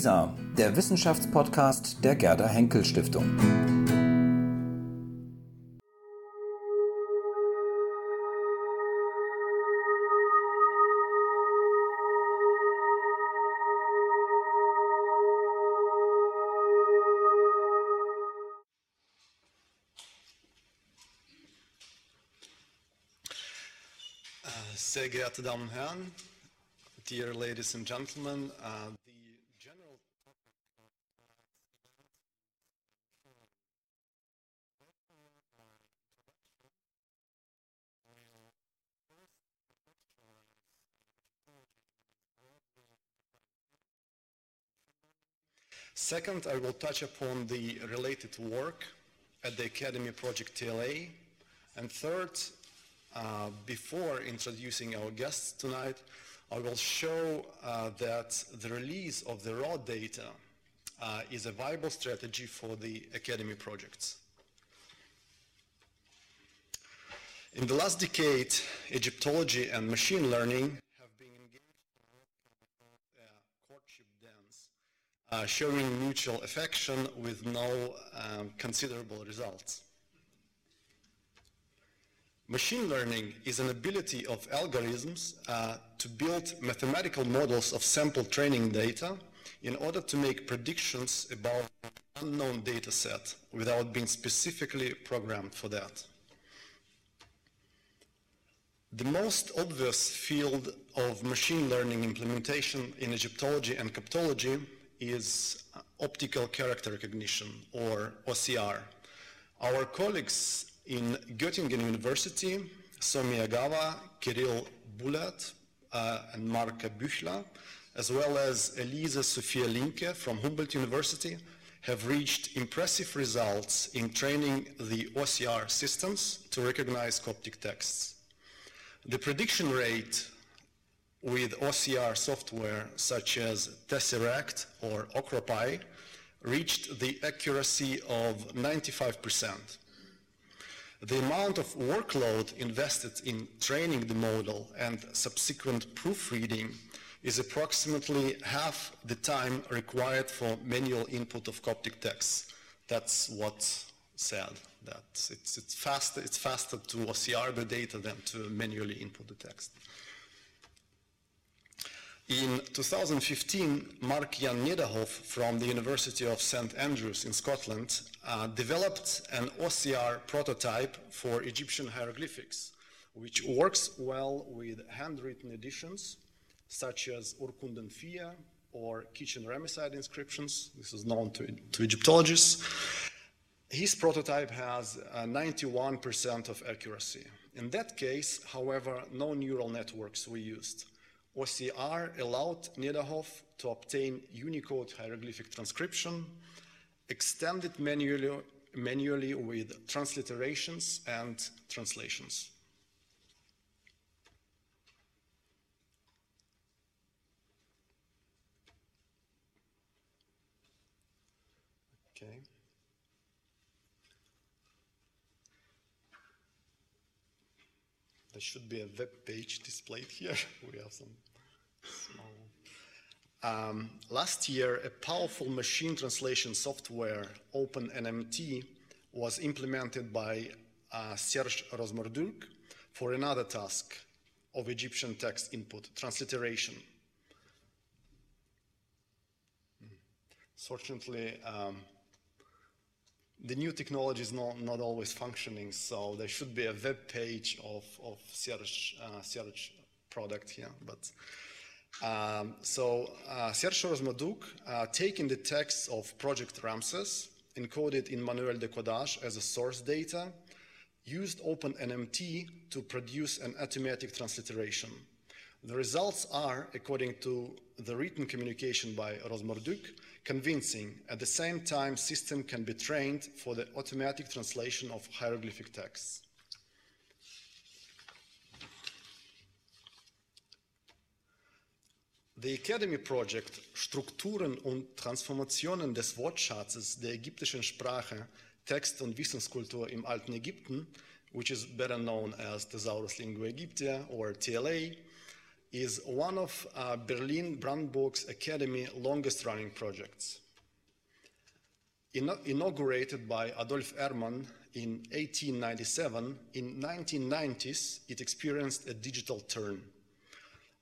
WISA, der Wissenschaftspodcast der Gerda Henkel Stiftung. Sehr geehrte Damen und Herren, dear ladies and gentlemen, uh, Second, I will touch upon the related work at the Academy Project TLA. And third, uh, before introducing our guests tonight, I will show uh, that the release of the raw data uh, is a viable strategy for the Academy projects. In the last decade, Egyptology and machine learning have been engaged in a courtship dance, uh, showing mutual affection with no um, considerable results. Machine learning is an ability of algorithms uh, to build mathematical models of sample training data in order to make predictions about an unknown data set without being specifically programmed for that. The most obvious field of machine learning implementation in Egyptology and cryptology is optical character recognition, or OCR. Our colleagues in Göttingen University, So Miyagawa, Kirill Bulert, uh, and Marco Büchler, as well as Eliese-Sophia Lincke from Humboldt University, have reached impressive results in training the OCR systems to recognize Coptic texts. The prediction rate with OCR software such as Tesseract or OCRopy reached the accuracy of 95%. The amount of workload invested in training the model and subsequent proofreading is approximately half the time required for manual input of Coptic text. That's what said. That it's, it's, faster, it's faster to OCR the data than to manually input the text. In 2015, Mark-Jan Nederhof from the University of St. Andrews in Scotland uh, developed an OCR prototype for Egyptian hieroglyphics, which works well with handwritten editions such as Urkunden Fia or Kitchen Ramesside inscriptions. This is known to, to Egyptologists. His prototype has 91% of accuracy. In that case, however, no neural networks were used. OCR allowed Nederhof to obtain Unicode hieroglyphic transcription, extended manually, manually with transliterations and translations. Okay. There should be a web page displayed here. we have some small. Um, last year, a powerful machine translation software, OpenNMT, was implemented by uh, Serge Rosmorduc for another task of Egyptian text input, transliteration. Fortunately, um, the new technology is not, not always functioning, so there should be a web page of, of Serge, uh, Serge product here. But um, so uh, Serge Rosmorduc, uh, taking the text of Project Ramses, encoded in Manuel de Codage as a source data, used OpenNMT to produce an automatic transliteration. The results are, according to the written communication by Rosmorduc, convincing. At the same time, system can be trained for the automatic translation of hieroglyphic texts. The Academy Project Strukturen und Transformationen des Wortschatzes der ägyptischen Sprache, Text und Wissenskultur im alten Ägypten, which is better known as Thesaurus Lingua Aegyptia or TLA, is one of uh, Berlin Brandenburg's Academy longest running projects. inaugurated by Adolf Erman in 1897, in 1990s it experienced a digital turn.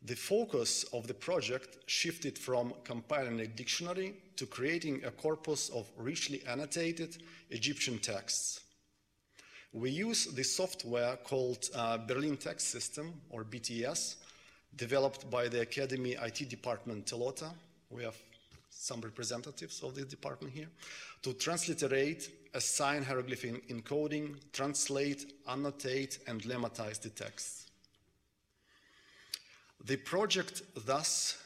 The focus of the project shifted from compiling a dictionary to creating a corpus of richly annotated Egyptian texts. We use the software called uh, Berlin Text System, or BTS, developed by the Academy IT department Telota. We have some representatives of this department here, to transliterate, assign hieroglyphic encoding, translate, annotate, and lemmatize the text. The project thus,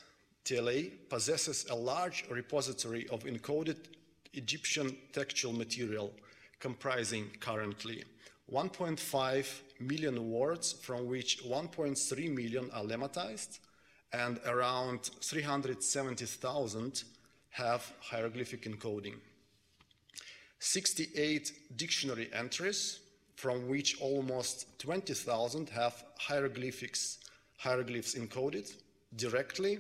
TLA, possesses a large repository of encoded Egyptian textual material comprising currently 1.5 million words, from which 1.3 million are lemmatized, and around 370,000 have hieroglyphic encoding. 68 dictionary entries, from which almost 20,000 have hieroglyphics, hieroglyphs encoded directly,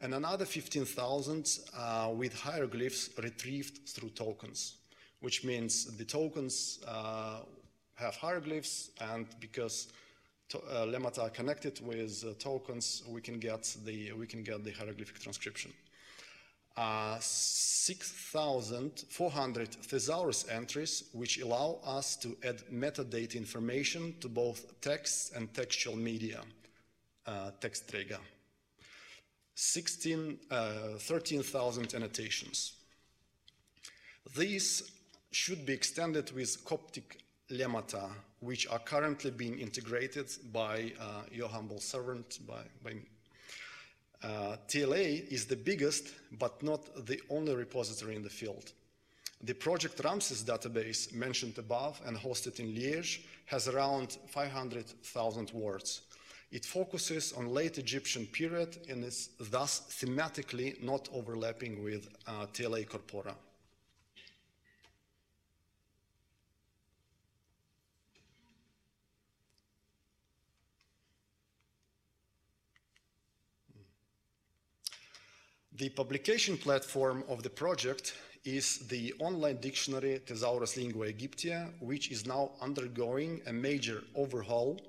and another 15,000 uh, with hieroglyphs retrieved through tokens, which means the tokens uh, have hieroglyphs, and because to, uh, lemmata are connected with uh, tokens, we can get the we can get the hieroglyphic transcription. Uh, 6,400 thesaurus entries, which allow us to add metadata information to both text and textual media, uh, Textträger. 16, uh, 13,000 annotations. These should be extended with Coptic lemmata, which are currently being integrated by uh, your humble servant, by, by me. Uh, TLA is the biggest, but not the only repository in the field. The Project Ramses database mentioned above and hosted in Liège has around 500,000 words. It focuses on late Egyptian period and is thus thematically not overlapping with uh, TLA corpora. The publication platform of the project is the online dictionary Thesaurus Lingua Aegyptia, which is now undergoing a major overhaul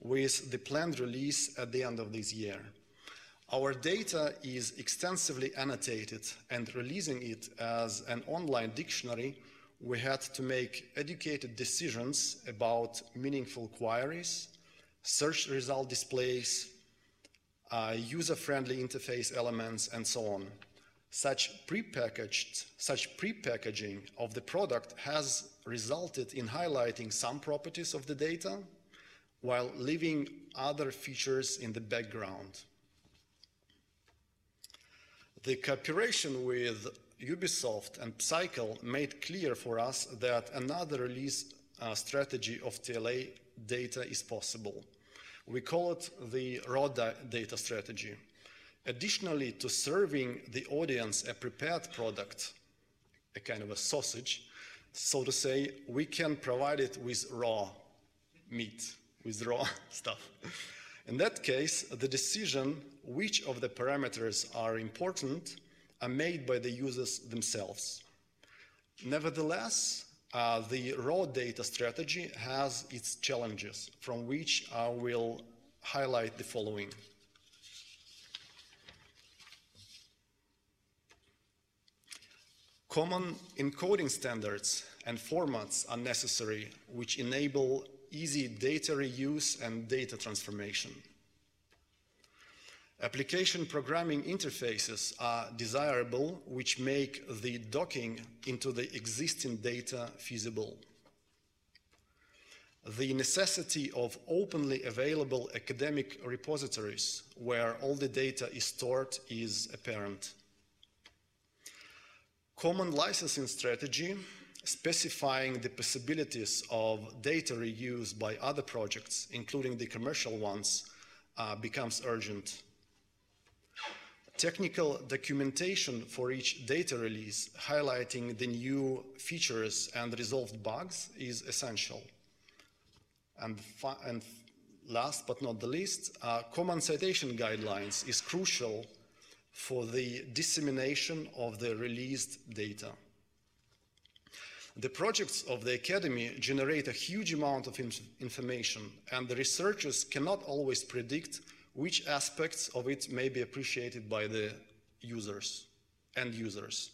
with the planned release at the end of this year. Our data is extensively annotated and releasing it as an online dictionary, we had to make educated decisions about meaningful queries, search result displays, uh, user-friendly interface elements, and so on. Such prepackaged, such prepackaging of the product has resulted in highlighting some properties of the data while leaving other features in the background. The cooperation with Ubisoft and Psycle made clear for us that another release uh, strategy of TLA data is possible. We call it the raw data strategy. Additionally to serving the audience a prepared product, a kind of a sausage, so to say, we can provide it with raw meat, with raw stuff. In that case, the decision which of the parameters are important are made by the users themselves. Nevertheless, uh, the raw data strategy has its challenges, from which I will highlight the following. Common encoding standards and formats are necessary, which enable easy data reuse and data transformation. Application programming interfaces are desirable, which make the docking into the existing data feasible. The necessity of openly available academic repositories where all the data is stored is apparent. Common licensing strategy specifying the possibilities of data reuse by other projects, including the commercial ones, uh, becomes urgent. Technical documentation for each data release highlighting the new features and resolved bugs is essential. And, and last but not the least, uh, common citation guidelines is crucial for the dissemination of the released data. The projects of the Academy generate a huge amount of inf information, and the researchers cannot always predict which aspects of it may be appreciated by the users, end users.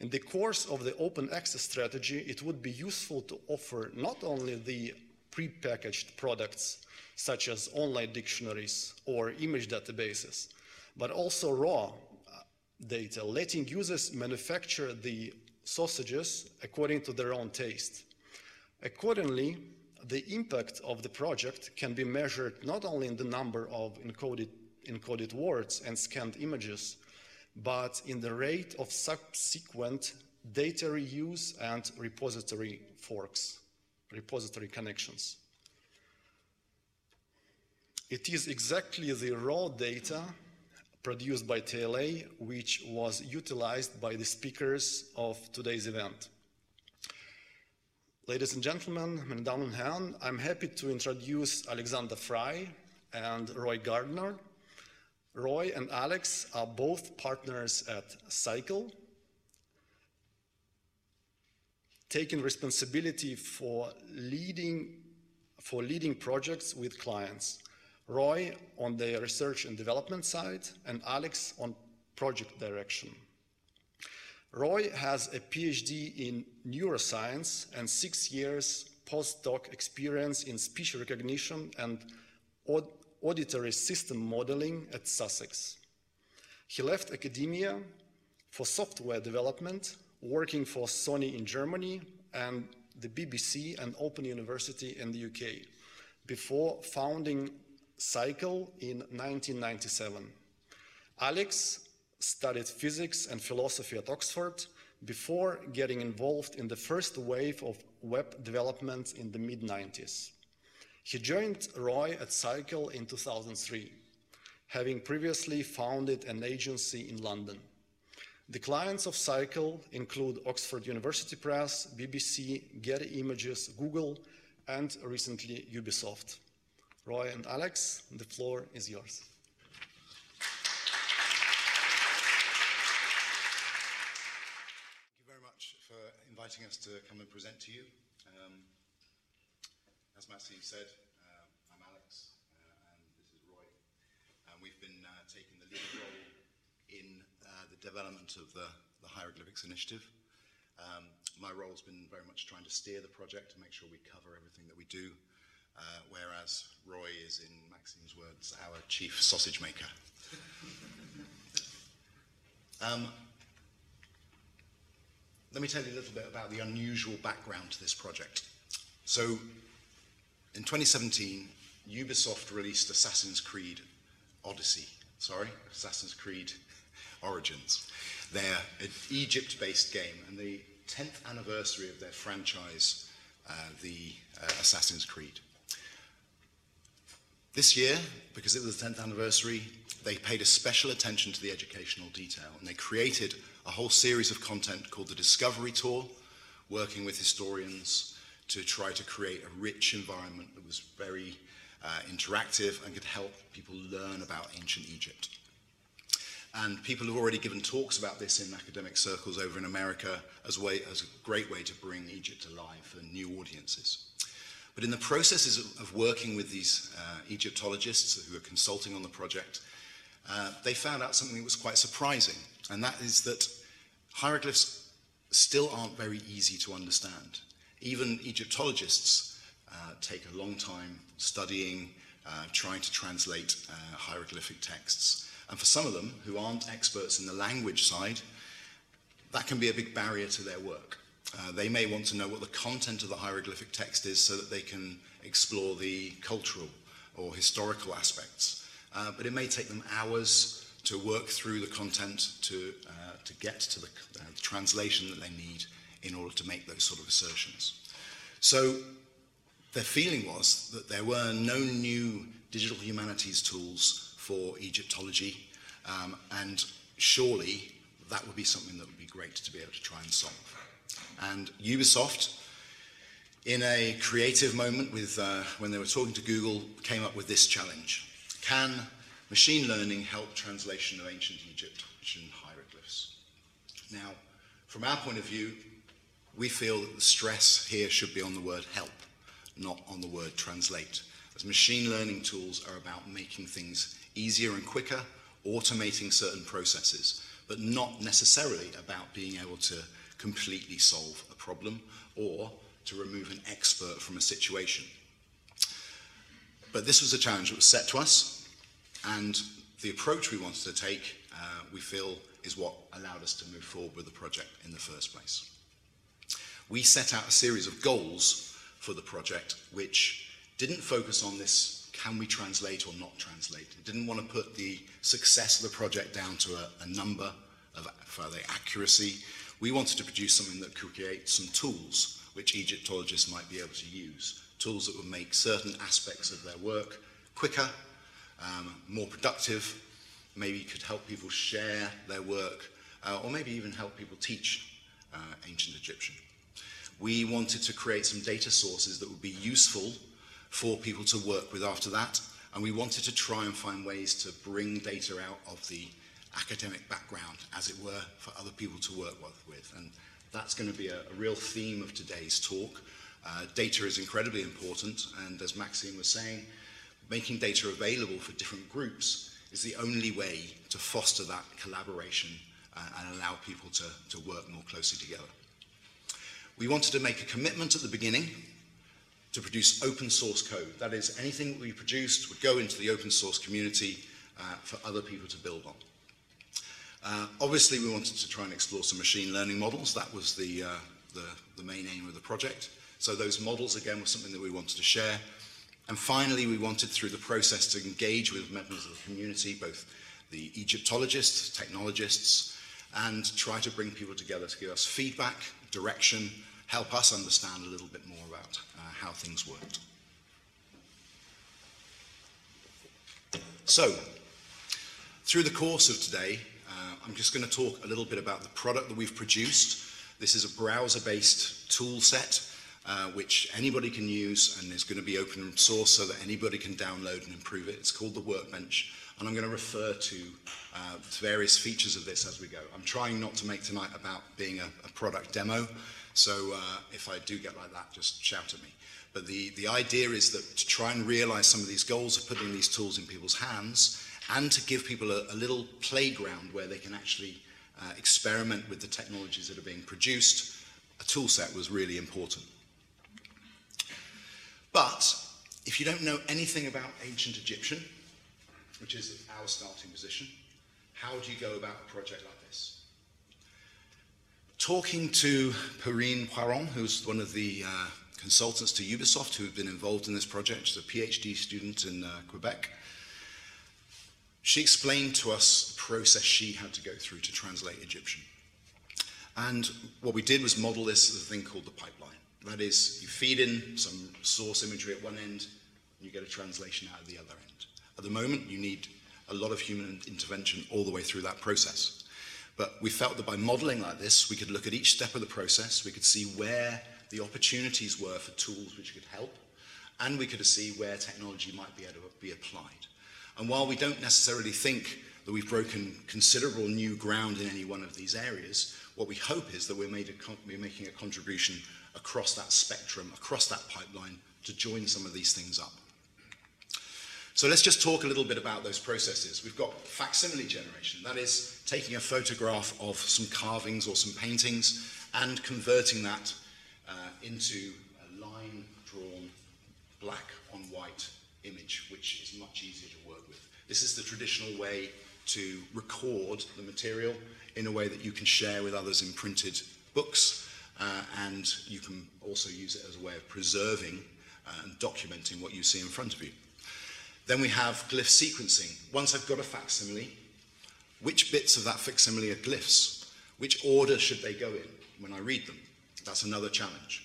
In the course of the open access strategy, it would be useful to offer not only the prepackaged products, such as online dictionaries or image databases, but also raw data, letting users manufacture the sausages according to their own taste. Accordingly, the impact of the project can be measured not only in the number of encoded, encoded words and scanned images, but in the rate of subsequent data reuse and repository forks, repository connections. It is exactly the raw data produced by TLA which was utilized by the speakers of today's event. Ladies and gentlemen, meine Damen und Herren, I'm happy to introduce Alexander Fry and Roy Gardner, Roy and Alex are both partners at Psycle, taking responsibility for leading, for leading projects with clients. Roy on the research and development side, and Alex on project direction. Roy has a PhD in neuroscience and six years postdoc experience in speech recognition and auditory system modeling at Sussex. He left academia for software development, working for Sony in Germany and the BBC and Open University in the UK, before founding Psycle in 1997. Alex studied physics and philosophy at Oxford before getting involved in the first wave of web development in the mid 90s. He joined Roy at Psycle in 2003, having previously founded an agency in London. The clients of Psycle include Oxford University Press, BBC, Getty Images, Google, and recently Ubisoft. Roy and Alex, the floor is yours. Thank you very much for inviting us to come and present to you. Um, as Maxime said, uh, I'm Alex, uh, and this is Roy. And we've been uh, taking the lead role in uh, the development of the, the Hieroglyphics Initiative. Um, my role has been very much trying to steer the project to make sure we cover everything that we do, uh, whereas Roy is, in Maxime's words, our chief sausage maker. um, let me tell you a little bit about the unusual background to this project. So in 2017, Ubisoft released Assassin's Creed Odyssey. Sorry, Assassin's Creed Origins. They're an Egypt-based game, and the 10th anniversary of their franchise, uh, the uh, Assassin's Creed. This year, because it was the 10th anniversary, they paid a special attention to the educational detail, and they created a whole series of content called the Discovery Tour, working with historians, to try to create a rich environment that was very uh, interactive and could help people learn about ancient Egypt. And people have already given talks about this in academic circles over in America as, way, as a great way to bring Egypt alive for new audiences. But in the processes of, working with these uh, Egyptologists who are consulting on the project, uh, they found out something that was quite surprising, and that is that hieroglyphs still aren't very easy to understand. Even Egyptologists uh, take a long time studying, uh, trying to translate uh, hieroglyphic texts. And for some of them who aren't experts in the language side, that can be a big barrier to their work. Uh, they may want to know what the content of the hieroglyphic text is so that they can explore the cultural or historical aspects. Uh, but it may take them hours to work through the content to, uh, to get to the, uh, the translation that they need in order to make those sort of assertions. So their feeling was that there were no new digital humanities tools for Egyptology, um, and surely that would be something that would be great to be able to try and solve. And Ubisoft, in a creative moment with, uh, when they were talking to Google, came up with this challenge. Can machine learning help translation of ancient Egyptian hieroglyphs? Now, from our point of view, we feel that the stress here should be on the word help, not on the word translate. As machine learning tools are about making things easier and quicker, automating certain processes, but not necessarily about being able to completely solve a problem or to remove an expert from a situation. But this was a challenge that was set to us, and the approach we wanted to take, uh, we feel, is what allowed us to move forward with the project in the first place. We set out a series of goals for the project which didn't focus on this can we translate or not translate. It didn't want to put the success of the project down to a, a number of further accuracy. We wanted to produce something that could create some tools which Egyptologists might be able to use, tools that would make certain aspects of their work quicker, um, more productive, maybe could help people share their work, uh, or maybe even help people teach uh, ancient Egyptian. We wanted to create some data sources that would be useful for people to work with after that, and we wanted to try and find ways to bring data out of the academic background, as it were, for other people to work with. And that's going to be a, a real theme of today's talk. Uh, data is incredibly important, and as Maxime was saying, making data available for different groups is the only way to foster that collaboration uh, and allow people to, to work more closely together. We wanted to make a commitment at the beginning to produce open source code. That is, anything that we produced would go into the open source community uh, for other people to build on. Uh, obviously, we wanted to try and explore some machine learning models. That was the, uh, the, the main aim of the project. So those models, again, were something that we wanted to share. And finally, we wanted through the process to engage with members of the community, both the Egyptologists, technologists, and try to bring people together to give us feedback, direction, help us understand a little bit more about uh, how things worked. So, through the course of today, uh, I'm just going to talk a little bit about the product that we've produced. This is a browser-based tool set uh, which anybody can use and is going to be open source so that anybody can download and improve it. It's called the Workbench, and I'm going to refer to, uh, various features of this as we go. I'm trying not to make tonight about being a, a product demo, so uh, if I do get like that, just shout at me. But the, the idea is that to try and realize some of these goals of putting these tools in people's hands and to give people a, a little playground where they can actually uh, experiment with the technologies that are being produced, a tool set was really important. But if you don't know anything about ancient Egyptian, which is our starting position, how do you go about a project like this? Talking to Perrine Poiron, who's one of the uh, consultants to Ubisoft who have been involved in this project, she's a PhD student in uh, Quebec, she explained to us the process she had to go through to translate Egyptian. And what we did was model this as a thing called the pipeline. That is, you feed in some source imagery at one end, and you get a translation out of the other end. At the moment, you need a lot of human intervention all the way through that process. But we felt that by modeling like this, we could look at each step of the process, we could see where the opportunities were for tools which could help, and we could see where technology might be able to be applied. And while we don't necessarily think that we've broken considerable new ground in any one of these areas, what we hope is that we're, we're making a contribution across that spectrum, across that pipeline, to join some of these things up. So let's just talk a little bit about those processes. We've got facsimile generation, that is taking a photograph of some carvings or some paintings and converting that uh, into a line drawn black on white image, which is much easier to. This is the traditional way to record the material in a way that you can share with others in printed books uh, and you can also use it as a way of preserving uh, and documenting what you see in front of you. Then we have glyph sequencing. Once I've got a facsimile, which bits of that facsimile are glyphs? Which order should they go in when I read them? That's another challenge.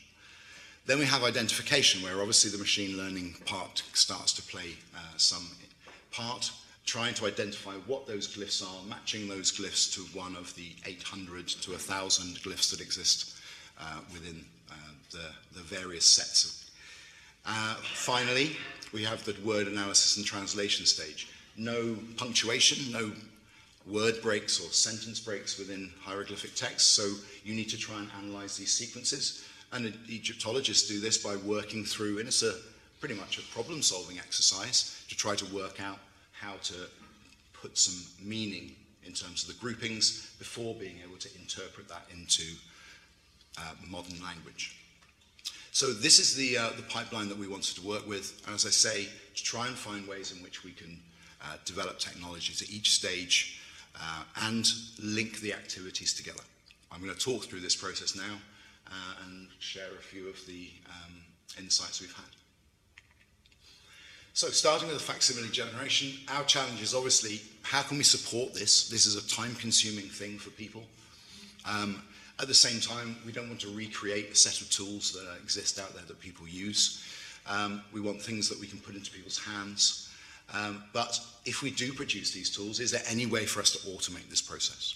Then we have identification, where obviously the machine learning part starts to play uh, some part, trying to identify what those glyphs are, matching those glyphs to one of the 800 to 1,000 glyphs that exist uh, within uh, the, the various sets. Of, uh, finally, we have the word analysis and translation stage. No punctuation, no word breaks or sentence breaks within hieroglyphic text, so you need to try and analyze these sequences. And Egyptologists do this by working through, and it's a pretty much a problem solving exercise to try to work out how to put some meaning in terms of the groupings before being able to interpret that into uh, modern language. So this is the, uh, the pipeline that we wanted to work with, and as I say, to try and find ways in which we can uh, develop technologies at each stage uh, and link the activities together. I'm going to talk through this process now uh, and share a few of the um, insights we've had. So starting with the facsimile generation, our challenge is obviously how can we support this? This is a time-consuming thing for people. Um, at the same time, we don't want to recreate a set of tools that exist out there that people use. Um, we want things that we can put into people's hands. Um, but if we do produce these tools, is there any way for us to automate this process?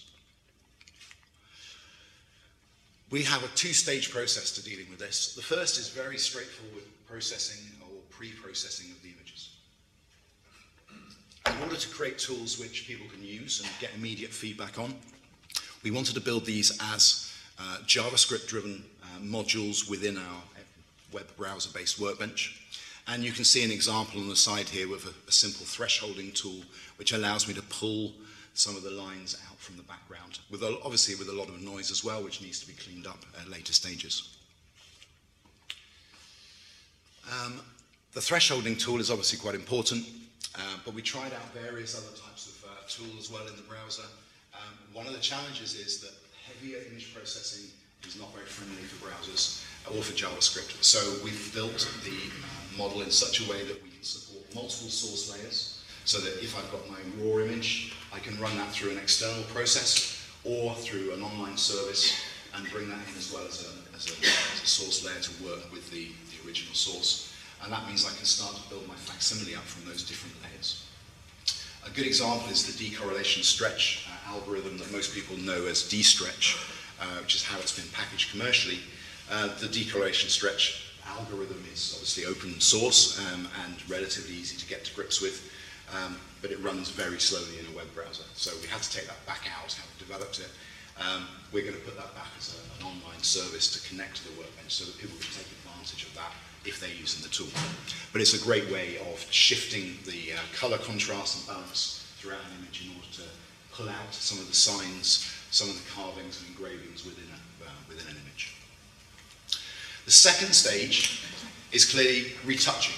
We have a two-stage process to dealing with this. The first is very straightforward processing or pre-processing of. In order to create tools which people can use and get immediate feedback on, we wanted to build these as uh, JavaScript-driven uh, modules within our web browser-based workbench. And you can see an example on the side here with a, a simple thresholding tool, which allows me to pull some of the lines out from the background, with a, obviously with a lot of noise as well, which needs to be cleaned up at later stages. Um, the thresholding tool is obviously quite important, uh, but we tried out various other types of uh, tools as well in the browser. Um, one of the challenges is that heavier image processing is not very friendly for browsers or for JavaScript. So we've built the uh, model in such a way that we can support multiple source layers so that if I've got my raw image, I can run that through an external process or through an online service and bring that in as well as a, as a, as a source layer to work with the, the original source. And that means I can start to build my facsimile up from those different layers. A good example is the decorrelation stretch uh, algorithm that most people know as dstretch, uh, which is how it's been packaged commercially. Uh, the decorrelation stretch algorithm is obviously open source um, and relatively easy to get to grips with, um, but it runs very slowly in a web browser. So we had to take that back out, how we developed it. Um, we're going to put that back as a, an online service to connect to the workbench so that people can take advantage of that if they're using the tool. But it's a great way of shifting the uh, color contrast and balance throughout an image in order to pull out some of the signs, some of the carvings and engravings within, a, uh, within an image. The second stage is clearly retouching.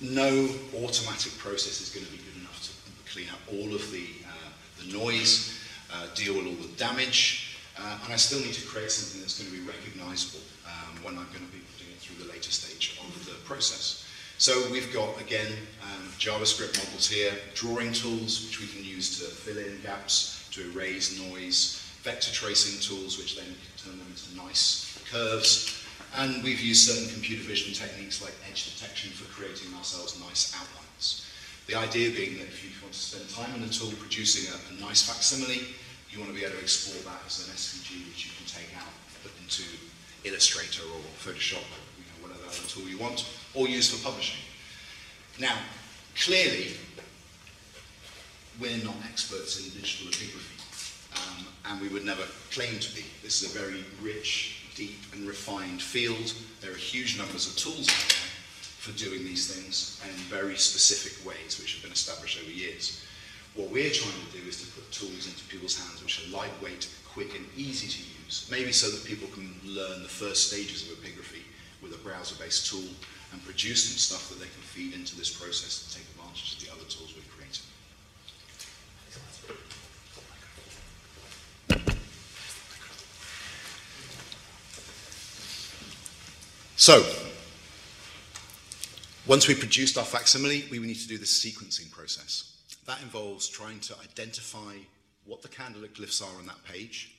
No automatic process is going to be good enough to clean up all of the, uh, the noise, uh, deal with all the damage, uh, and I still need to create something that's going to be recognizable um, when I'm going to be putting it through the later stage of the process. So we've got, again, um, JavaScript models here, drawing tools, which we can use to fill in gaps, to erase noise, vector tracing tools, which then turn them into nice curves, and we've used certain computer vision techniques like edge detection for creating ourselves nice outlines. The idea being that if you want to spend time on the tool producing a, a nice facsimile, you want to be able to export that as an SVG which you can take out, put into Illustrator or Photoshop, you know, whatever other tool you want, or use for publishing. Now, clearly, we're not experts in digital epigraphy, um, and we would never claim to be. This is a very rich, deep, and refined field. There are huge numbers of tools out there for doing these things in very specific ways, which have been established over years. What we're trying to do is to put tools into people's hands which are lightweight, quick, and easy to use, maybe so that people can learn the first stages of epigraphy with a browser-based tool and produce some stuff that they can feed into this process to take advantage of the other tools we've created. So, once we produced our facsimile, we need to do the sequencing process. That involves trying to identify what the candidate glyphs are on that page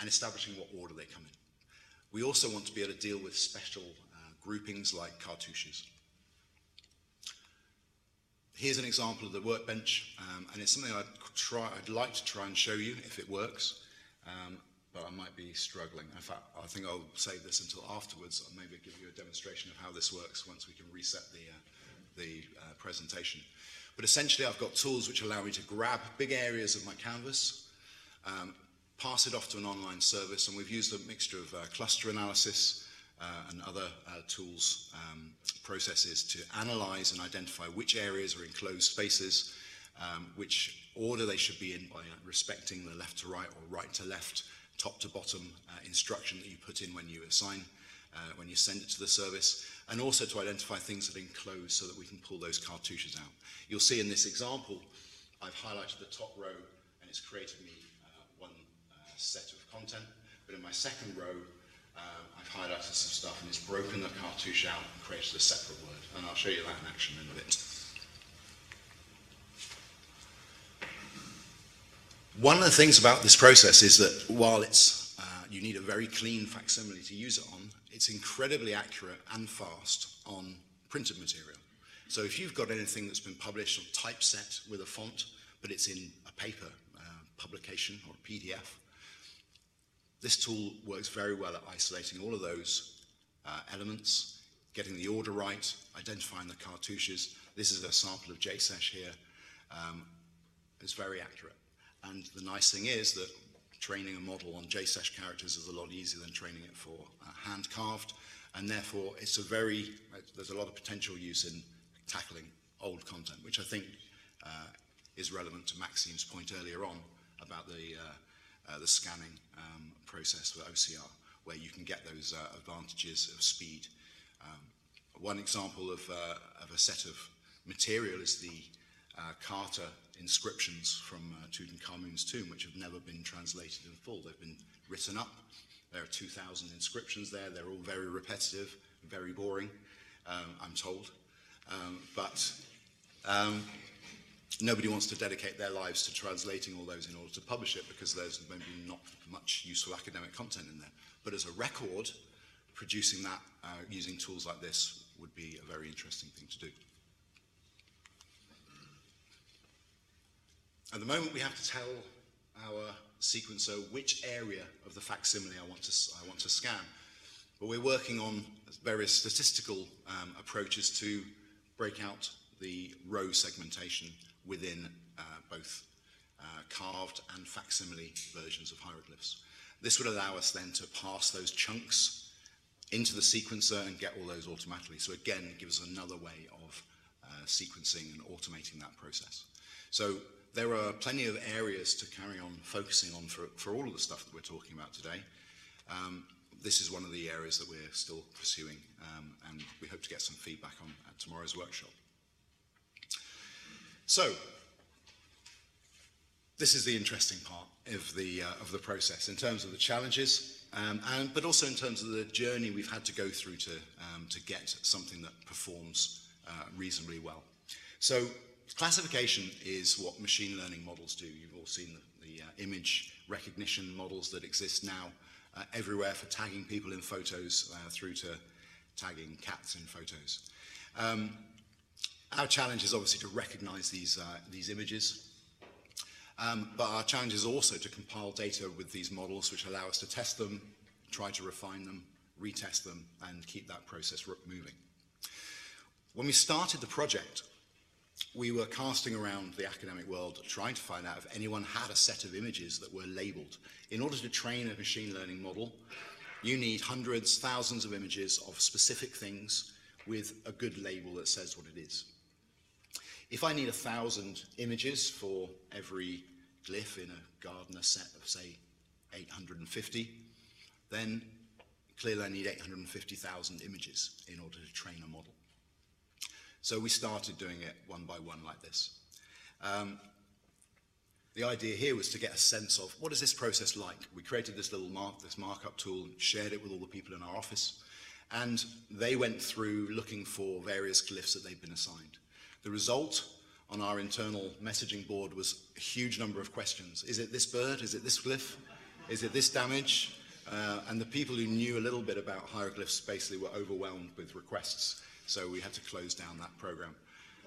and establishing what order they come in. We also want to be able to deal with special uh, groupings like cartouches. Here's an example of the workbench, um, and it's something I'd, try, I'd like to try and show you if it works. Um, but I might be struggling. In fact, I think I'll save this until afterwards, and maybe give you a demonstration of how this works once we can reset the, uh, the uh, presentation. But essentially, I've got tools which allow me to grab big areas of my canvas, um, pass it off to an online service, and we've used a mixture of uh, cluster analysis uh, and other uh, tools, um, processes to analyze and identify which areas are enclosed spaces, um, which order they should be in by respecting the left to right or right to left, top to bottom uh, instruction that you put in when you assign, uh, when you send it to the service, and also to identify things that are enclosed so that we can pull those cartouches out. You'll see in this example, I've highlighted the top row and it's created me uh, one uh, set of content, but in my second row, uh, I've highlighted some stuff and it's broken the cartouche out and created a separate word, and I'll show you that in action in a bit. One of the things about this process is that while it's, uh, you need a very clean facsimile to use it on, it's incredibly accurate and fast on printed material. So if you've got anything that's been published or typeset with a font, but it's in a paper uh, publication or a PDF, this tool works very well at isolating all of those uh, elements, getting the order right, identifying the cartouches. This is a sample of JSesh here. Um, it's very accurate. And the nice thing is that training a model on JSesh characters is a lot easier than training it for uh, hand carved. And therefore, it's a very, there's a lot of potential use in tackling old content, which I think uh, is relevant to Maxime's point earlier on about the, uh, uh, the scanning um, process for OCR, where you can get those uh, advantages of speed. Um, one example of, of a set of material is the uh, Carter inscriptions from uh, Tutankhamun's tomb, which have never been translated in full. They've been written up. There are 2,000 inscriptions there. They're all very repetitive, very boring, um, I'm told. Um, but um, nobody wants to dedicate their lives to translating all those in order to publish it because there's maybe not much useful academic content in there. But as a record, producing that uh, using tools like this would be a very interesting thing to do. At the moment, we have to tell our sequencer which area of the facsimile I want to, I want to scan. But we're working on various statistical um, approaches to break out the row segmentation within uh, both uh, carved and facsimile versions of hieroglyphs. This would allow us then to pass those chunks into the sequencer and get all those automatically. So again, it gives us another way of uh, sequencing and automating that process. So there are plenty of areas to carry on focusing on for, for all of the stuff that we're talking about today. Um, this is one of the areas that we're still pursuing, um, and we hope to get some feedback on at tomorrow's workshop. So, this is the interesting part of the, uh, of the process in terms of the challenges, um, and, but also in terms of the journey we've had to go through to, um, to get something that performs uh, reasonably well. So Classification is what machine learning models do. You've all seen the, the uh, image recognition models that exist now uh, everywhere for tagging people in photos uh, through to tagging cats in photos. Um, our challenge is obviously to recognize these, uh, these images, um, but our challenge is also to compile data with these models which allow us to test them, try to refine them, retest them, and keep that process moving. When we started the project, we were casting around the academic world trying to find out if anyone had a set of images that were labeled. In order to train a machine learning model, you need hundreds, thousands of images of specific things with a good label that says what it is. If I need a thousand images for every glyph in a Gardner set of, say, 850, then clearly I need 850,000 images in order to train a model. So we started doing it one by one like this. Um, the idea here was to get a sense of what is this process like. We created this little mark, this markup tool, and shared it with all the people in our office, and they went through looking for various glyphs that they'd been assigned. The result on our internal messaging board was a huge number of questions. Is it this bird? Is it this glyph? Is it this damage? Uh, and the people who knew a little bit about hieroglyphs basically were overwhelmed with requests so we had to close down that program.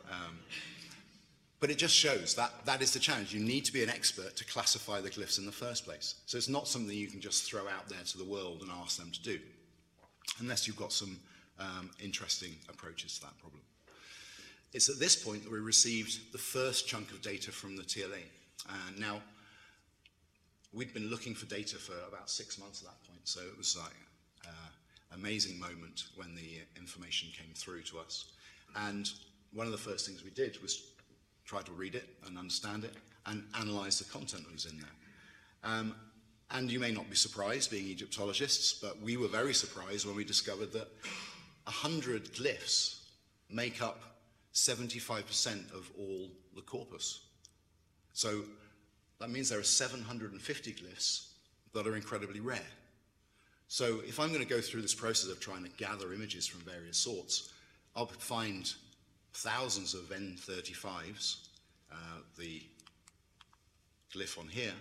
Um, But it just shows that that is the challenge. You need to be an expert to classify the glyphs in the first place. So it's not something you can just throw out there to the world and ask them to do, unless you've got some um, interesting approaches to that problem. It's at this point that we received the first chunk of data from the TLA. Uh, now, we'd been looking for data for about six months at that point, so it was like amazing moment when the information came through to us. And one of the first things we did was try to read it and understand it and analyze the content that was in there. Um, and you may not be surprised, being Egyptologists, but we were very surprised when we discovered that 100 glyphs make up 75% of all the corpus. So that means there are 750 glyphs that are incredibly rare. So if I'm going to go through this process of trying to gather images from various sorts, I'll find thousands of N35s, uh, the glyph on here,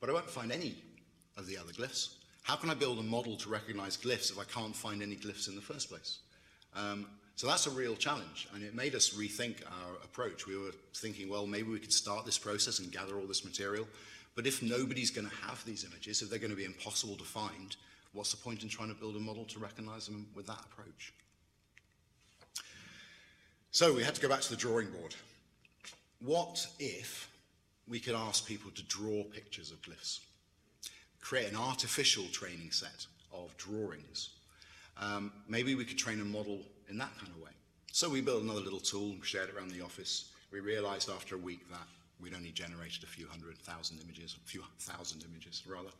but I won't find any of the other glyphs. How can I build a model to recognize glyphs if I can't find any glyphs in the first place? Um, so that's a real challenge, and it made us rethink our approach. We were thinking, well, maybe we could start this process and gather all this material, but if nobody's going to have these images, if they're going to be impossible to find, what's the point in trying to build a model to recognize them with that approach? So we had to go back to the drawing board. What if we could ask people to draw pictures of glyphs? Create an artificial training set of drawings. Um, maybe we could train a model in that kind of way. So we built another little tool, shared it around the office. We realized after a week that we'd only generated a few hundred thousand images, a few thousand images rather.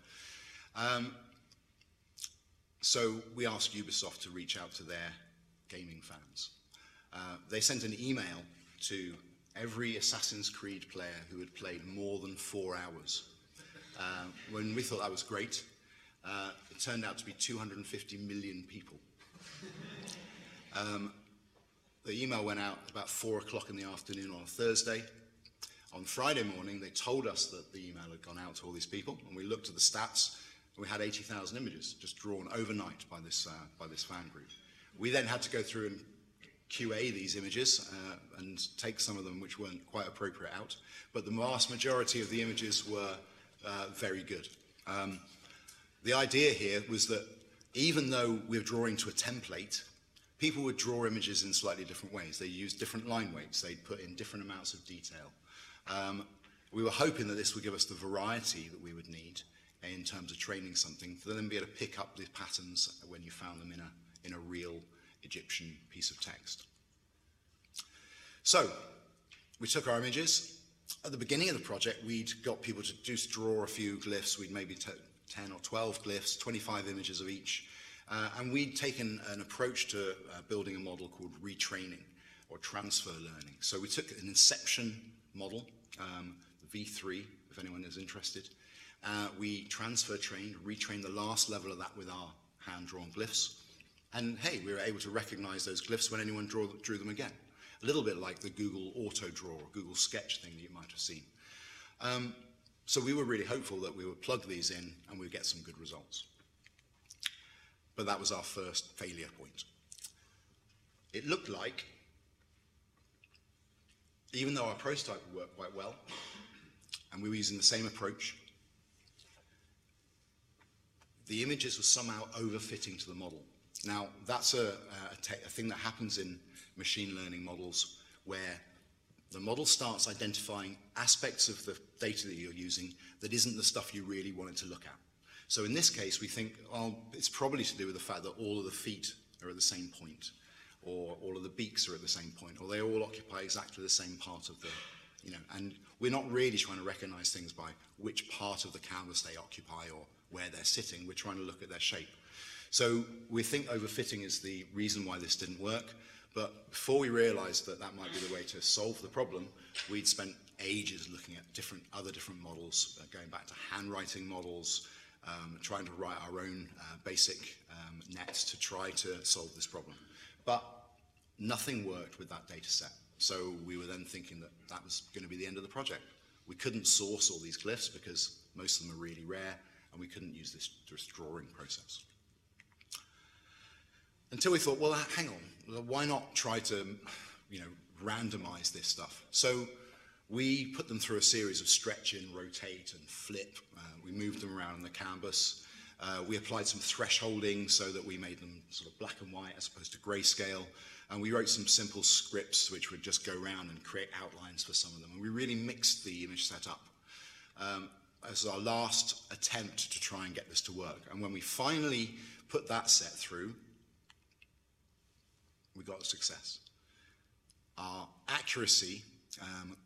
Um, so we asked Ubisoft to reach out to their gaming fans. Uh, they sent an email to every Assassin's Creed player who had played more than four hours. Uh, when we thought that was great, uh, it turned out to be 250 million people. Um, the email went out about four o'clock in the afternoon on a Thursday. On Friday morning, they told us that the email had gone out to all these people, and we looked at the stats, and we had 80,000 images just drawn overnight by this, uh, by this fan group. We then had to go through and QA these images uh, and take some of them which weren't quite appropriate out, but the vast majority of the images were uh, very good. Um, the idea here was that even though we're drawing to a template, people would draw images in slightly different ways. They used different line weights. They'd put in different amounts of detail. Um, we were hoping that this would give us the variety that we would need in terms of training something, for them to then be able to pick up the patterns when you found them in a, in a real Egyptian piece of text. So, we took our images. At the beginning of the project, we'd got people to just draw a few glyphs. We'd maybe 10 or 12 glyphs, 25 images of each. Uh, and we'd taken an approach to uh, building a model called retraining or transfer learning. So we took an inception model, um, V3, if anyone is interested. Uh, we transfer trained, retrained the last level of that with our hand-drawn glyphs. And hey, we were able to recognize those glyphs when anyone draw, drew them again. A little bit like the Google Auto Draw or Google Sketch thing that you might have seen. Um, so we were really hopeful that we would plug these in and we'd get some good results. But that was our first failure point. It looked like, even though our prototype worked quite well, and we were using the same approach, the images were somehow overfitting to the model. Now, that's a, a, a thing that happens in machine learning models where the model starts identifying aspects of the data that you're using that isn't the stuff you really wanted to look at. So in this case, we think oh, it's probably to do with the fact that all of the feet are at the same point, or all of the beaks are at the same point, or they all occupy exactly the same part of the, you know, and we're not really trying to recognize things by which part of the canvas they occupy or where they're sitting. We're trying to look at their shape. So we think overfitting is the reason why this didn't work. But before we realized that that might be the way to solve the problem, we'd spent ages looking at different other different models, uh, going back to handwriting models, um, trying to write our own uh, basic um, nets to try to solve this problem. But nothing worked with that data set. So we were then thinking that that was going to be the end of the project. We couldn't source all these glyphs because most of them are really rare, and we couldn't use this, this drawing process. Until we thought, well, hang on, why not try to, you know, randomize this stuff. So we put them through a series of stretch in, rotate, and flip. Uh, we moved them around on the canvas. Uh, we applied some thresholding so that we made them sort of black and white as opposed to grayscale. And we wrote some simple scripts which would just go around and create outlines for some of them. And we really mixed the image set up um, as our last attempt to try and get this to work. And when we finally put that set through, we got success. Our accuracy, um,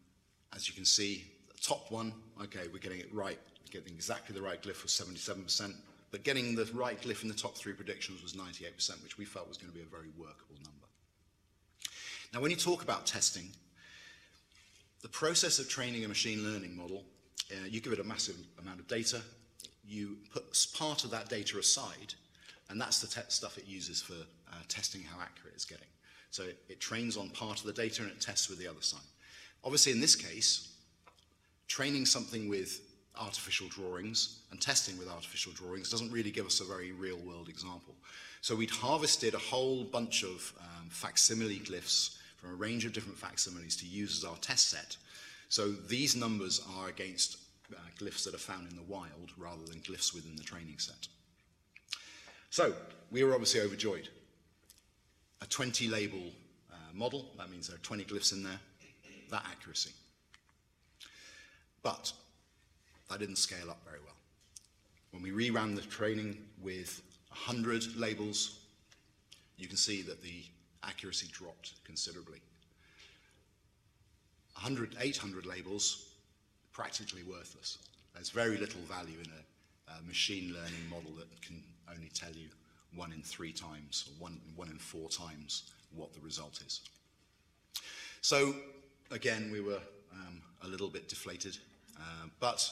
as you can see, the top one, okay, we're getting it right, getting exactly the right glyph was 77%, but getting the right glyph in the top three predictions was 98%, which we felt was going to be a very workable number. Now, when you talk about testing, the process of training a machine learning model, uh, you give it a massive amount of data, you put part of that data aside, and that's the stuff it uses for uh, testing how accurate it's getting. So it, it trains on part of the data and it tests with the other side. Obviously, in this case, training something with artificial drawings and testing with artificial drawings doesn't really give us a very real world example. So we'd harvested a whole bunch of um, facsimile glyphs from a range of different facsimiles to use as our test set. So these numbers are against uh, glyphs that are found in the wild rather than glyphs within the training set. So we were obviously overjoyed. A 20 label uh, model, that means there are 20 glyphs in there, that accuracy. But that didn't scale up very well. When we reran the training with 100 labels, you can see that the accuracy dropped considerably. 100, 800 labels, practically worthless. There's very little value in a, a, machine learning model that can only tell you one in three times or one, one in four times what the result is. So again, we were um, a little bit deflated, uh, but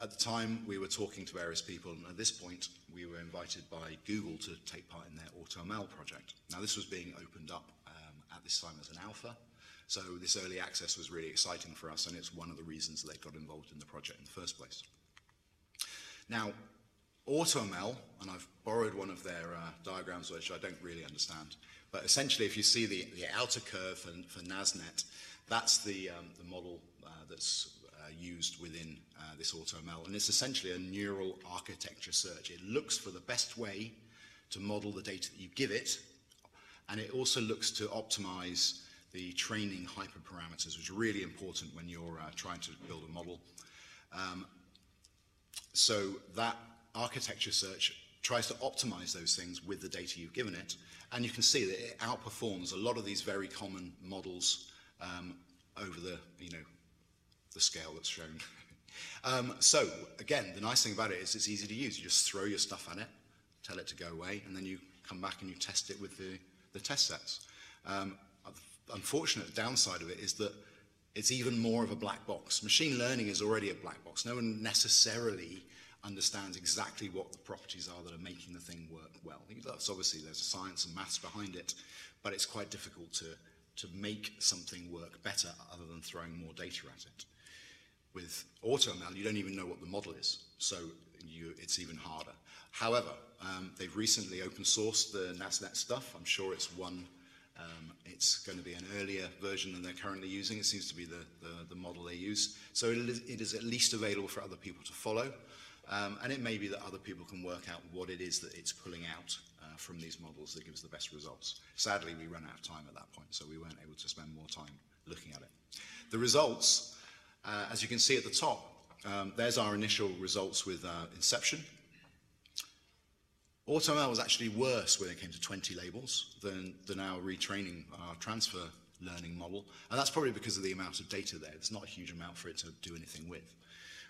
at the time we were talking to various people, and at this point we were invited by Google to take part in their AutoML project. Now this was being opened up um, at this time as an alpha, so this early access was really exciting for us, and it's one of the reasons they got involved in the project in the first place. Now, AutoML, and I've borrowed one of their uh, diagrams, which I don't really understand, but essentially if you see the, the outer curve for, for NASNet, that's the, um, the model uh, that's used within uh, this AutoML, and it's essentially a neural architecture search. It looks for the best way to model the data that you give it, and it also looks to optimize the training hyperparameters, which are really important when you're uh, trying to build a model. Um, so that architecture search tries to optimize those things with the data you've given it, and you can see that it outperforms a lot of these very common models um, over the, you know, the scale that's shown. um, so again, the nice thing about it is it's easy to use. You just throw your stuff at it, tell it to go away, and then you come back and you test it with the, the test sets. Um, unfortunate downside of it is that it's even more of a black box. Machine learning is already a black box. No one necessarily understands exactly what the properties are that are making the thing work well. That's obviously there's a science and maths behind it, but it's quite difficult to, to make something work better other than throwing more data at it. With AutoML, you don't even know what the model is, so you, it's even harder. However, um, they've recently open sourced the NASNet stuff. I'm sure it's one um, it's going to be an earlier version than they're currently using. It seems to be the, the, the model they use. So it is, it is, at least available for other people to follow. Um, and it may be that other people can work out what it is that it's pulling out uh, from these models that gives the best results. Sadly, we ran out of time at that point, so we weren't able to spend more time looking at it. The results, uh, as you can see at the top, um, there's our initial results with uh, Inception. AutoML was actually worse when it came to 20 labels than, than our retraining, our transfer learning model. And that's probably because of the amount of data there. There's not a huge amount for it to do anything with.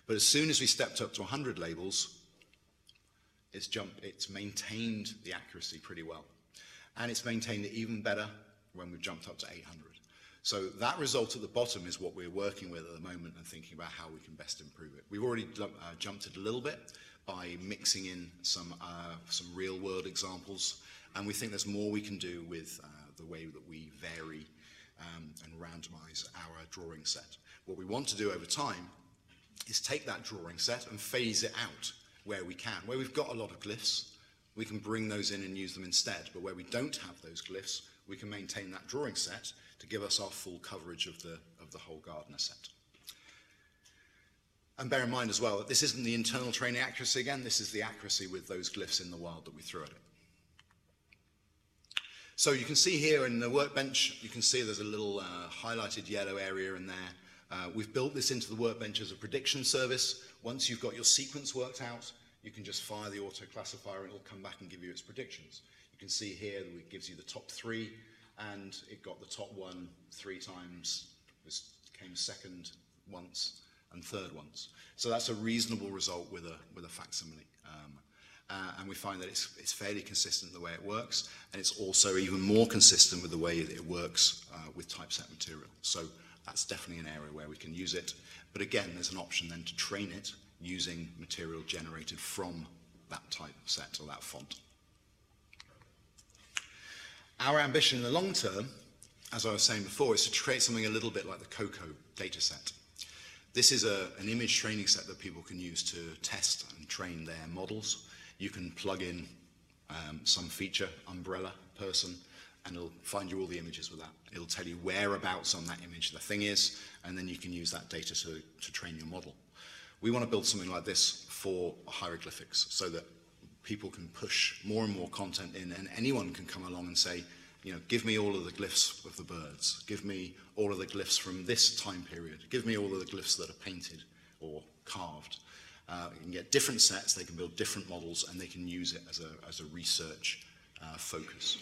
But as soon as we stepped up to 100 labels, it's jumped, it's maintained the accuracy pretty well. And it's maintained it even better when we've jumped up to 800. So that result at the bottom is what we're working with at the moment and thinking about how we can best improve it. We've already uh, jumped it a little bit, by mixing in some, uh, some real world examples. And we think there's more we can do with uh, the way that we vary um, and randomize our drawing set. What we want to do over time is take that drawing set and phase it out where we can. Where we've got a lot of glyphs, we can bring those in and use them instead. But where we don't have those glyphs, we can maintain that drawing set to give us our full coverage of the, of the whole Gardner set. And bear in mind as well that this isn't the internal training accuracy again, this is the accuracy with those glyphs in the wild that we threw at it. So you can see here in the workbench, you can see there's a little uh, highlighted yellow area in there. Uh, we've built this into the workbench as a prediction service. Once you've got your sequence worked out, you can just fire the auto classifier and it'll come back and give you its predictions. You can see here that it gives you the top three, and it got the top one three times, it came second once, and third once. So that's a reasonable result with a, with a facsimile. Um, uh, and we find that it's, it's fairly consistent the way it works, and it's also even more consistent with the way it works uh, with typeset material. So that's definitely an area where we can use it. But again, there's an option then to train it using material generated from that type set or that font. Our ambition in the long term, as I was saying before, is to create something a little bit like the COCO dataset. This is a, an image training set that people can use to test and train their models. You can plug in um, some feature, umbrella, person, and it'll find you all the images with that. It'll tell you whereabouts on that image the thing is, and then you can use that data to, to train your model. We want to build something like this for hieroglyphics so that people can push more and more content in, and anyone can come along and say, you know, give me all of the glyphs of the birds. Give me all of the glyphs from this time period. Give me all of the glyphs that are painted or carved. Uh, you can get different sets, they can build different models, and they can use it as a, as a research uh, focus.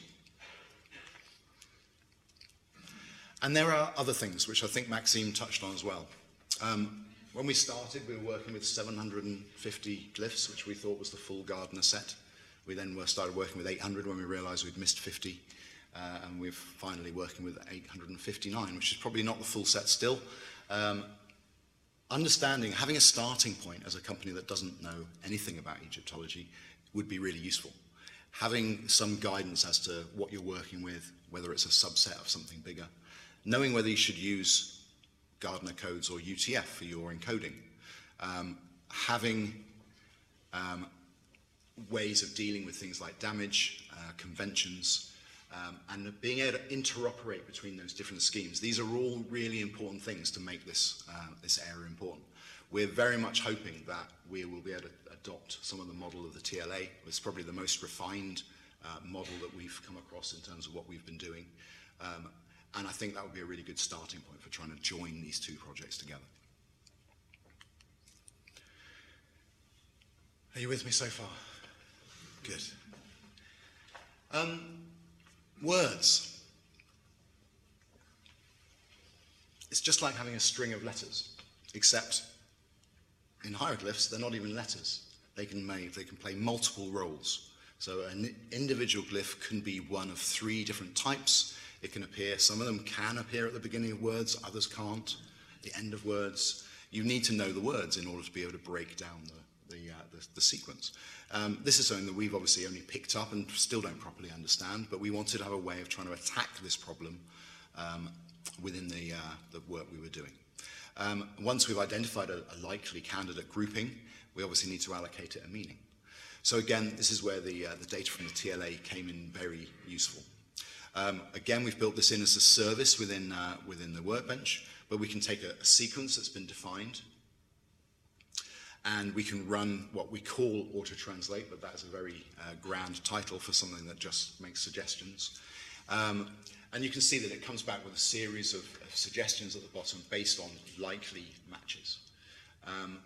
And there are other things which I think Maxime touched on as well. Um, when we started, we were working with 750 glyphs, which we thought was the full Gardner set. We then started working with 800 when we realized we'd missed 50 uh, and we're finally working with 859, which is probably not the full set still. Um, understanding, having a starting point as a company that doesn't know anything about Egyptology would be really useful. Having some guidance as to what you're working with, whether it's a subset of something bigger, knowing whether you should use Gardner codes or UTF for your encoding, um, having um, ways of dealing with things like damage, uh, conventions, um, and being able to interoperate between those different schemes. These are all really important things to make this, uh, this area important. We're very much hoping that we will be able to adopt some of the model of the TLA. It's probably the most refined uh, model that we've come across in terms of what we've been doing. Um, and I think that would be a really good starting point for trying to join these two projects together. Are you with me so far? Good. Um, Words. It's just like having a string of letters, except in hieroglyphs, they're not even letters. They can, make, they can play multiple roles. So an individual glyph can be one of three different types. It can appear, some of them can appear at the beginning of words, others can't, the end of words. You need to know the words in order to be able to break down the, the, uh, the, the sequence. Um, this is something that we've obviously only picked up and still don't properly understand, but we wanted to have a way of trying to attack this problem um, within the, uh, the work we were doing. Um, once we've identified a, a likely candidate grouping, we obviously need to allocate it a meaning. So again, this is where the, uh, the data from the TLA came in very useful. Um, again, we've built this in as a service within, uh, within the workbench, but we can take a, a sequence that's been defined, and we can run what we call auto-translate, but that is a very uh, grand title for something that just makes suggestions. Um, and you can see that it comes back with a series of, of suggestions at the bottom based on likely matches. Um,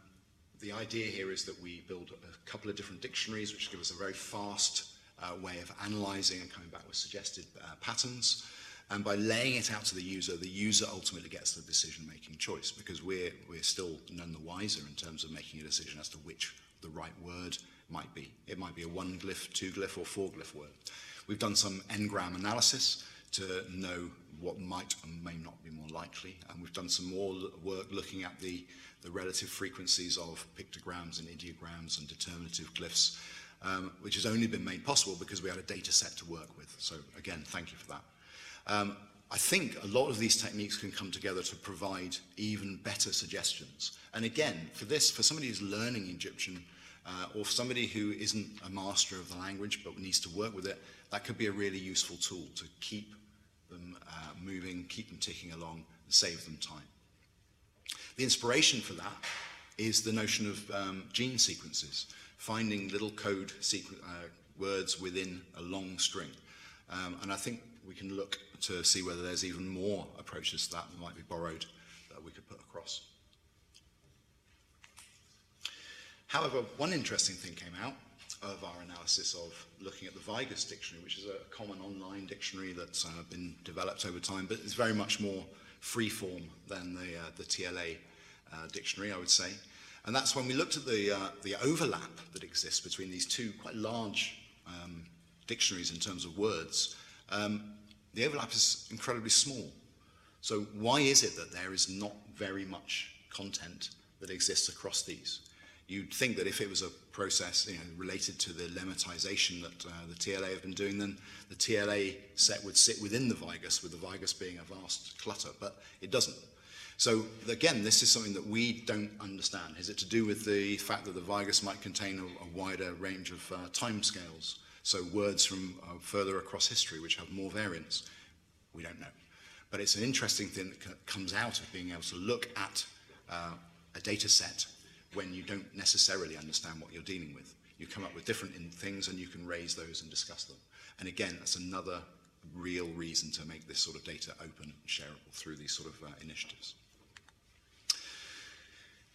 the idea here is that we build a couple of different dictionaries which give us a very fast uh, way of analyzing and coming back with suggested uh, patterns. And by laying it out to the user, the user ultimately gets the decision-making choice because we're, we're still none the wiser in terms of making a decision as to which the right word might be. It might be a one glyph, two glyph, or four glyph word. We've done some n-gram analysis to know what might and may not be more likely, and we've done some more work looking at the, the relative frequencies of pictograms and ideograms and determinative glyphs, um, which has only been made possible because we had a data set to work with. So again, thank you for that. Um, I think a lot of these techniques can come together to provide even better suggestions. And again, for this, for somebody who's learning Egyptian, uh, or for somebody who isn't a master of the language but needs to work with it, that could be a really useful tool to keep them uh, moving, keep them ticking along, and save them time. The inspiration for that is the notion of um, gene sequences, finding little code uh, words within a long string. Um, and I think we can look to see whether there's even more approaches to that that might be borrowed that we could put across. However, one interesting thing came out of our analysis of looking at the Vygus dictionary, which is a common online dictionary that's uh, been developed over time, but it's very much more free form than the, uh, the TLA uh, dictionary, I would say. And that's when we looked at the, uh, the overlap that exists between these two quite large um, dictionaries in terms of words. Um, the overlap is incredibly small. So why is it that there is not very much content that exists across these? You'd think that if it was a process you know, related to the lemmatization that uh, the TLA have been doing, then the TLA set would sit within the Vygus, with the Vygus being a vast clutter, but it doesn't. So again, this is something that we don't understand. Is it to do with the fact that the Vygus might contain a, a wider range of uh, timescales, so words from uh, further across history which have more variance? We don't know. But it's an interesting thing that comes out of being able to look at uh, a data set when you don't necessarily understand what you're dealing with. You come up with different things and you can raise those and discuss them. And again, that's another real reason to make this sort of data open and shareable through these sort of uh, initiatives.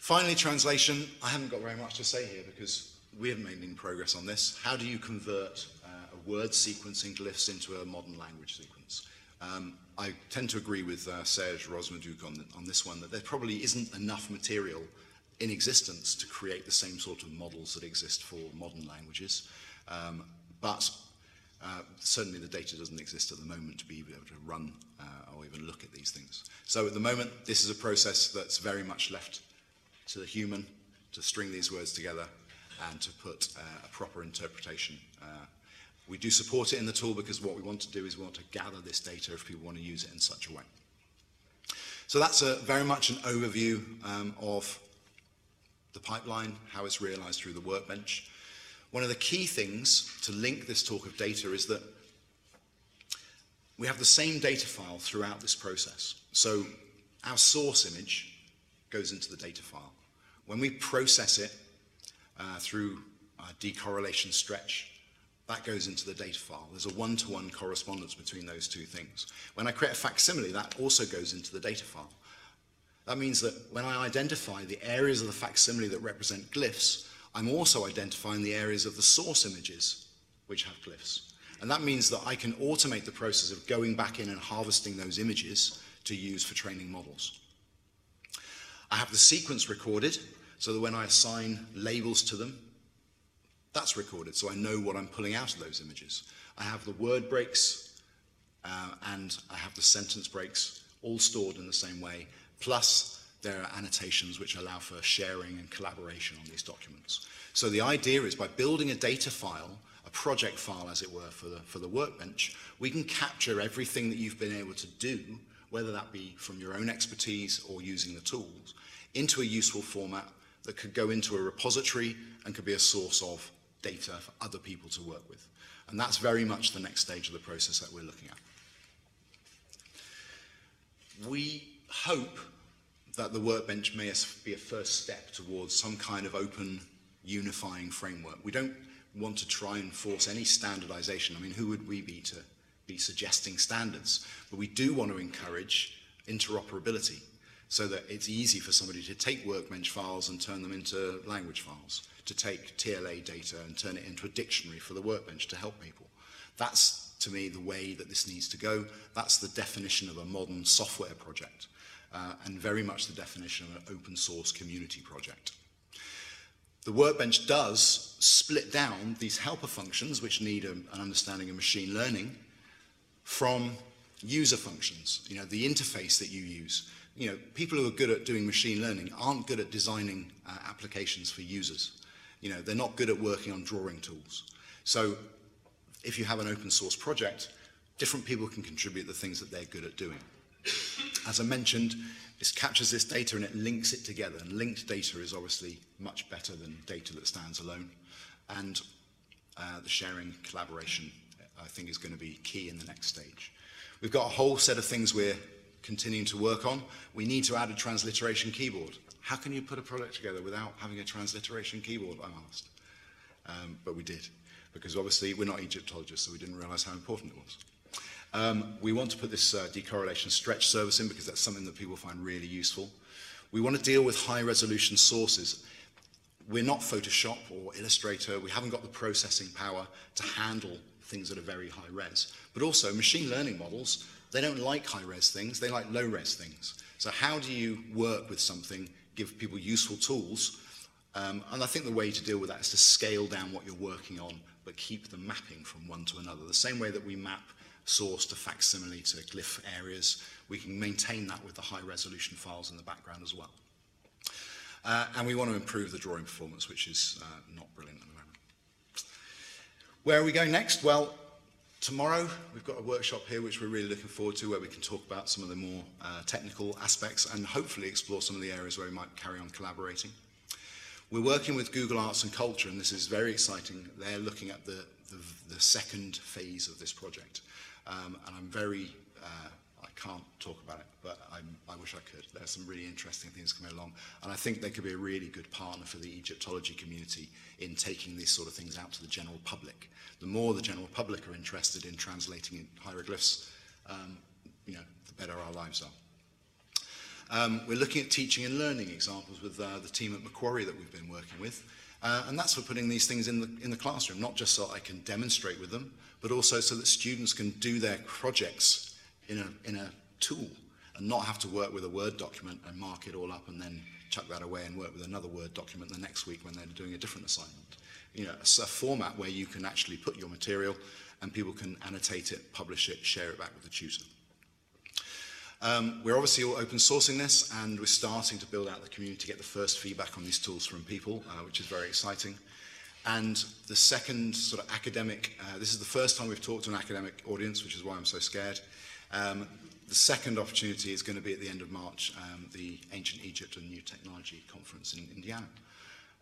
Finally, translation. I haven't got very much to say here because we haven't made any progress on this. How do you convert uh, a word sequencing glyphs into a modern language sequence? Um, I tend to agree with uh, Serge Rosmorduc on, on this one, that there probably isn't enough material in existence to create the same sort of models that exist for modern languages. Um, but uh, certainly the data doesn't exist at the moment to be able to run uh, or even look at these things. So at the moment, this is a process that's very much left to the human to string these words together and to put uh, a proper interpretation. Uh, we do support it in the tool because what we want to do is we want to gather this data if people want to use it in such a way. So that's a, very much an overview um, of the pipeline, how it's realized through the workbench. One of the key things to link this talk of data is that we have the same data file throughout this process. So our source image goes into the data file. When we process it uh, through a decorrelation stretch, that goes into the data file. There's a one-to-one -one correspondence between those two things. When I create a facsimile, that also goes into the data file. That means that when I identify the areas of the facsimile that represent glyphs, I'm also identifying the areas of the source images which have glyphs. And that means that I can automate the process of going back in and harvesting those images to use for training models. I have the sequence recorded so that when I assign labels to them, that's recorded so I know what I'm pulling out of those images. I have the word breaks uh, and I have the sentence breaks all stored in the same way Plus, there are annotations which allow for sharing and collaboration on these documents. So the idea is by building a data file, a project file as it were for the, for the workbench, we can capture everything that you've been able to do, whether that be from your own expertise or using the tools, into a useful format that could go into a repository and could be a source of data for other people to work with. And that's very much the next stage of the process that we're looking at. We hope that the workbench may be a first step towards some kind of open, unifying framework. We don't want to try and force any standardization. I mean, who would we be to be suggesting standards? But we do want to encourage interoperability so that it's easy for somebody to take workbench files and turn them into language files, to take TLA data and turn it into a dictionary for the workbench to help people. That's, to me, the way that this needs to go. That's the definition of a modern software project uh, and very much the definition of an open source community project. The workbench does split down these helper functions, which need a, an understanding of machine learning, from user functions, you know, the interface that you use. You know, people who are good at doing machine learning aren't good at designing uh, applications for users. You know, they're not good at working on drawing tools. So if you have an open source project, different people can contribute the things that they're good at doing. As I mentioned, this captures this data and it links it together. And linked data is obviously much better than data that stands alone. And uh, the sharing collaboration, I think, is going to be key in the next stage. We've got a whole set of things we're continuing to work on. We need to add a transliteration keyboard. How can you put a product together without having a transliteration keyboard, I asked. Um, but we did, because obviously we're not Egyptologists, so we didn't realize how important it was. Um, we want to put this uh, decorrelation stretch service in because that's something that people find really useful. We want to deal with high resolution sources. We're not Photoshop or Illustrator. We haven't got the processing power to handle things that are very high res. But also, machine learning models, they don't like high res things, they like low res things. So, how do you work with something, give people useful tools? Um, and I think the way to deal with that is to scale down what you're working on, but keep the mapping from one to another. The same way that we map source to facsimile to glyph areas, we can maintain that with the high resolution files in the background as well. Uh, and we want to improve the drawing performance, which is uh, not brilliant. Where are we going next? Well, tomorrow we've got a workshop here which we're really looking forward to where we can talk about some of the more uh, technical aspects and hopefully explore some of the areas where we might carry on collaborating. We're working with Google Arts and Culture and this is very exciting. They're looking at the, the, the second phase of this project. Um, and I'm very, uh, I can't talk about it, wish I could. There's some really interesting things coming along. And I think they could be a really good partner for the Egyptology community in taking these sort of things out to the general public. The more the general public are interested in translating hieroglyphs, um, you know, the better our lives are. Um, we're looking at teaching and learning examples with uh, the team at Macquarie that we've been working with. Uh, and that's for putting these things in the, in the classroom, not just so I can demonstrate with them, but also so that students can do their projects in a, in a tool and not have to work with a Word document and mark it all up and then chuck that away and work with another Word document the next week when they're doing a different assignment. You know, it's a format where you can actually put your material and people can annotate it, publish it, share it back with the tutor. Um, we're obviously all open sourcing this and we're starting to build out the community to get the first feedback on these tools from people, uh, which is very exciting. And the second sort of academic, uh, this is the first time we've talked to an academic audience, which is why I'm so scared. Um, The second opportunity is going to be at the end of March, um, the Ancient Egypt and New Technology Conference in Indiana.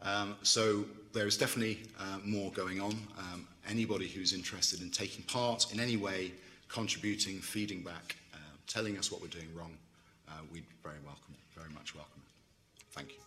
Um, so there is definitely uh, more going on. Um, anybody who's interested in taking part in any way, contributing, feeding back, uh, telling us what we're doing wrong, uh, we'd very welcome, very much welcome. Thank you.